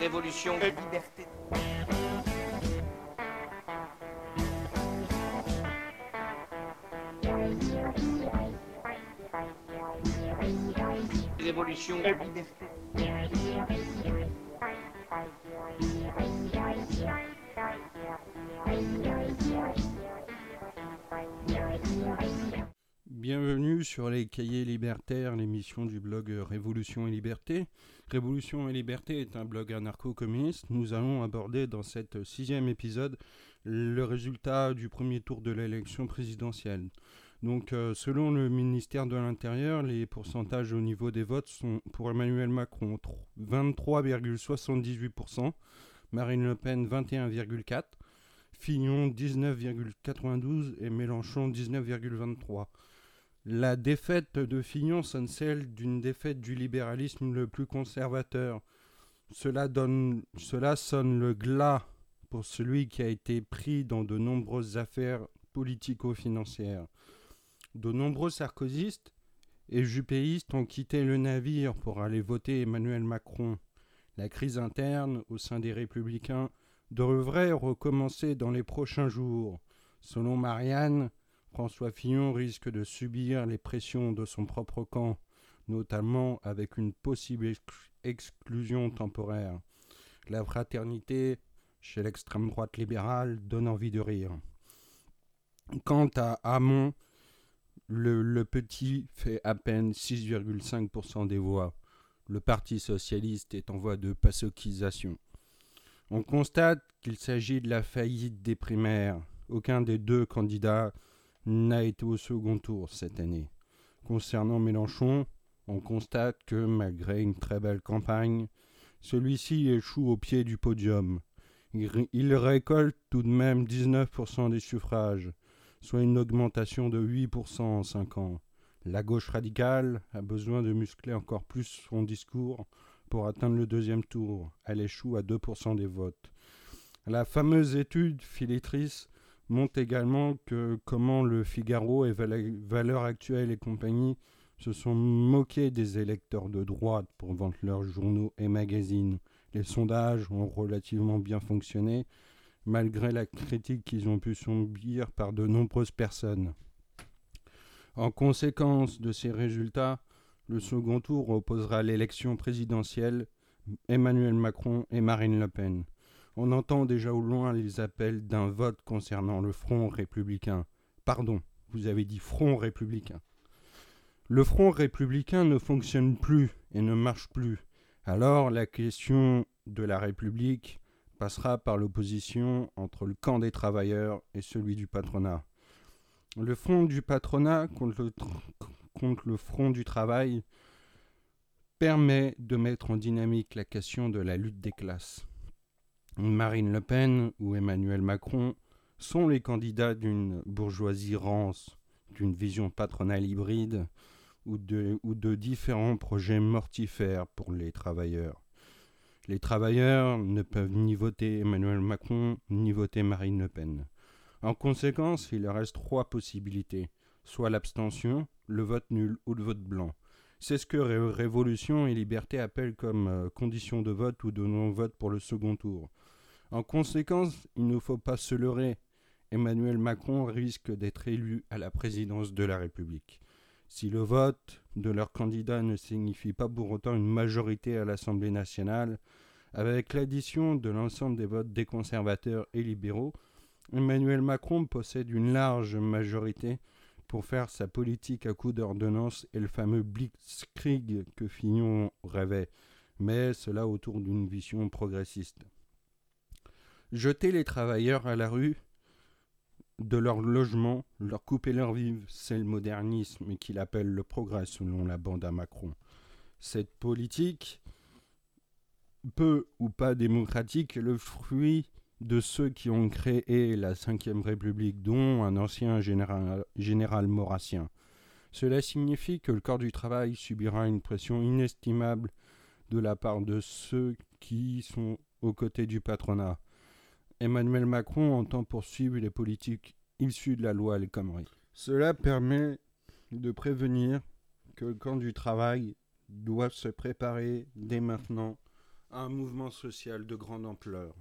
Révolution et liberté. Révolution et liberté. Bienvenue sur les cahiers libertaires, l'émission du blog Révolution et Liberté. Révolution et Liberté est un blog anarcho-communiste. Nous allons aborder dans cet sixième épisode le résultat du premier tour de l'élection présidentielle. Donc, euh, selon le ministère de l'Intérieur, les pourcentages au niveau des votes sont pour Emmanuel Macron 23,78%, Marine Le Pen 21,4%, Fillon 19,92% et Mélenchon 19,23%. La défaite de Fillon sonne celle d'une défaite du libéralisme le plus conservateur. Cela, sonne le glas pour celui qui a été pris dans de nombreuses affaires politico-financières. De nombreux sarkozystes et jupéistes ont quitté le navire pour aller voter Emmanuel Macron. La crise interne au sein des républicains devrait recommencer dans les prochains jours. Selon Marianne, François Fillon risque de subir les pressions de son propre camp, notamment avec une possible exclusion temporaire. La fraternité chez l'extrême droite libérale donne envie de rire. Quant à Hamon, le, le petit fait à peine 6,5% des voix. Le Parti socialiste est en voie de pasoquisation. On constate qu'il s'agit de la faillite des primaires. Aucun des deux candidats n'a été au second tour cette année. Concernant Mélenchon, on constate que malgré une très belle campagne, celui-ci échoue au pied du podium. Il récolte tout de même 19% des suffrages, soit une augmentation de 8% en 5 ans. La gauche radicale a besoin de muscler encore plus son discours pour atteindre le deuxième tour. Elle échoue à 2% des votes. La fameuse étude Philitrice montre également que comment le Figaro et Valeurs Actuelles et compagnie se sont moqués des électeurs de droite pour vendre leurs journaux et magazines. Les sondages ont relativement bien fonctionné, malgré la critique qu'ils ont pu subir par de nombreuses personnes. En conséquence de ces résultats, le second tour opposera l'élection présidentielle Emmanuel Macron et Marine Le Pen. On entend déjà au loin les appels d'un vote concernant le Front républicain. Pardon, vous avez dit Front républicain. Le Front républicain ne fonctionne plus et ne marche plus. Alors la question de la République passera par l'opposition entre le camp des travailleurs et celui du patronat. Le front du patronat contre le, front du travail permet de mettre en dynamique la question de la lutte des classes. Marine Le Pen ou Emmanuel Macron sont les candidats d'une bourgeoisie rance, d'une vision patronale hybride ou de, différents projets mortifères pour les travailleurs. Les travailleurs ne peuvent ni voter Emmanuel Macron ni voter Marine Le Pen. En conséquence, il reste trois possibilités, soit l'abstention, le vote nul ou le vote blanc. C'est ce que Ré Révolution et Liberté appellent comme euh, condition de vote ou de non-vote pour le second tour. En conséquence, il ne faut pas se leurrer. Emmanuel Macron risque d'être élu à la présidence de la République. Si le vote de leur candidat ne signifie pas pour autant une majorité à l'Assemblée nationale, avec l'addition de l'ensemble des votes des conservateurs et libéraux, Emmanuel Macron possède une large majorité pour faire sa politique à coup d'ordonnance et le fameux blitzkrieg que Fignon rêvait, mais cela autour d'une vision progressiste. Jeter les travailleurs à la rue de leur logement, leur couper leur vivre, c'est le modernisme qu'il appelle le progrès selon la bande à Macron. Cette politique, peu ou pas démocratique, est le fruit de ceux qui ont créé la Ve République, dont un ancien général, général. Cela signifie que le corps du travail subira une pression inestimable de la part de ceux qui sont aux côtés du patronat. Emmanuel Macron entend poursuivre les politiques issues de la loi El. Cela permet de prévenir que le camp du travail doit se préparer dès maintenant un mouvement social de grande ampleur.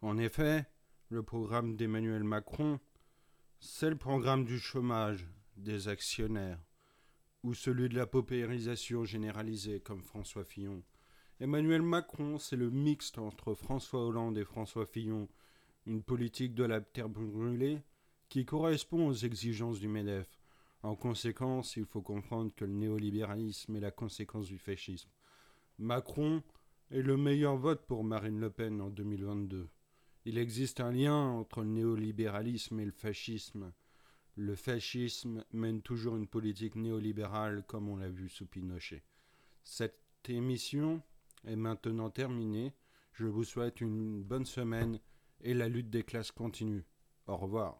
En effet, le programme d'Emmanuel Macron, c'est le programme du chômage des actionnaires, ou celui de la paupérisation généralisée comme François Fillon. Emmanuel Macron, c'est le mixte entre François Hollande et François Fillon, une politique de la terre brûlée qui correspond aux exigences du MEDEF. En conséquence, il faut comprendre que le néolibéralisme est la conséquence du fascisme. Macron est le meilleur vote pour Marine Le Pen en 2022. Il existe un lien entre le néolibéralisme et le fascisme. Le fascisme mène toujours une politique néolibérale comme on l'a vu sous Pinochet. Cette émission est maintenant terminée. Je vous souhaite une bonne semaine et la lutte des classes continue. Au revoir.